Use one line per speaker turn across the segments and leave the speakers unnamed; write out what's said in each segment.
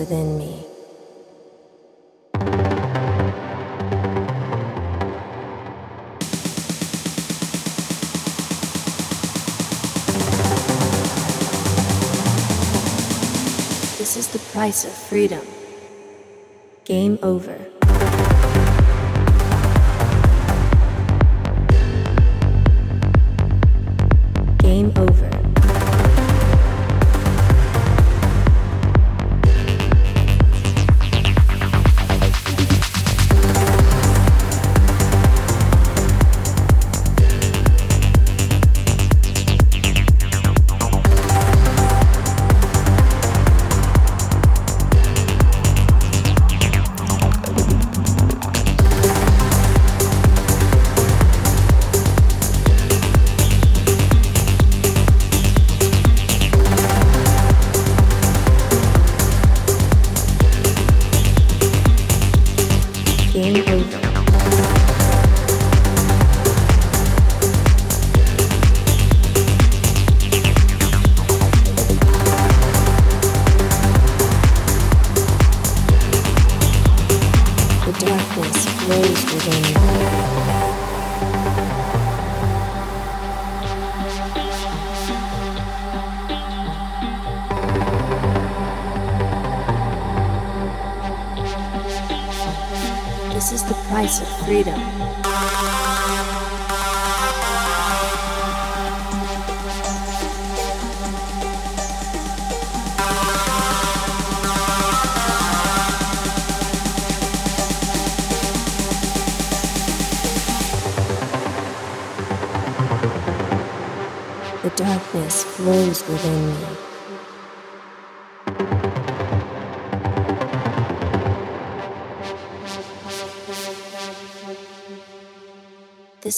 Within me. This is the price of freedom. Game over.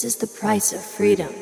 This is the price of freedom.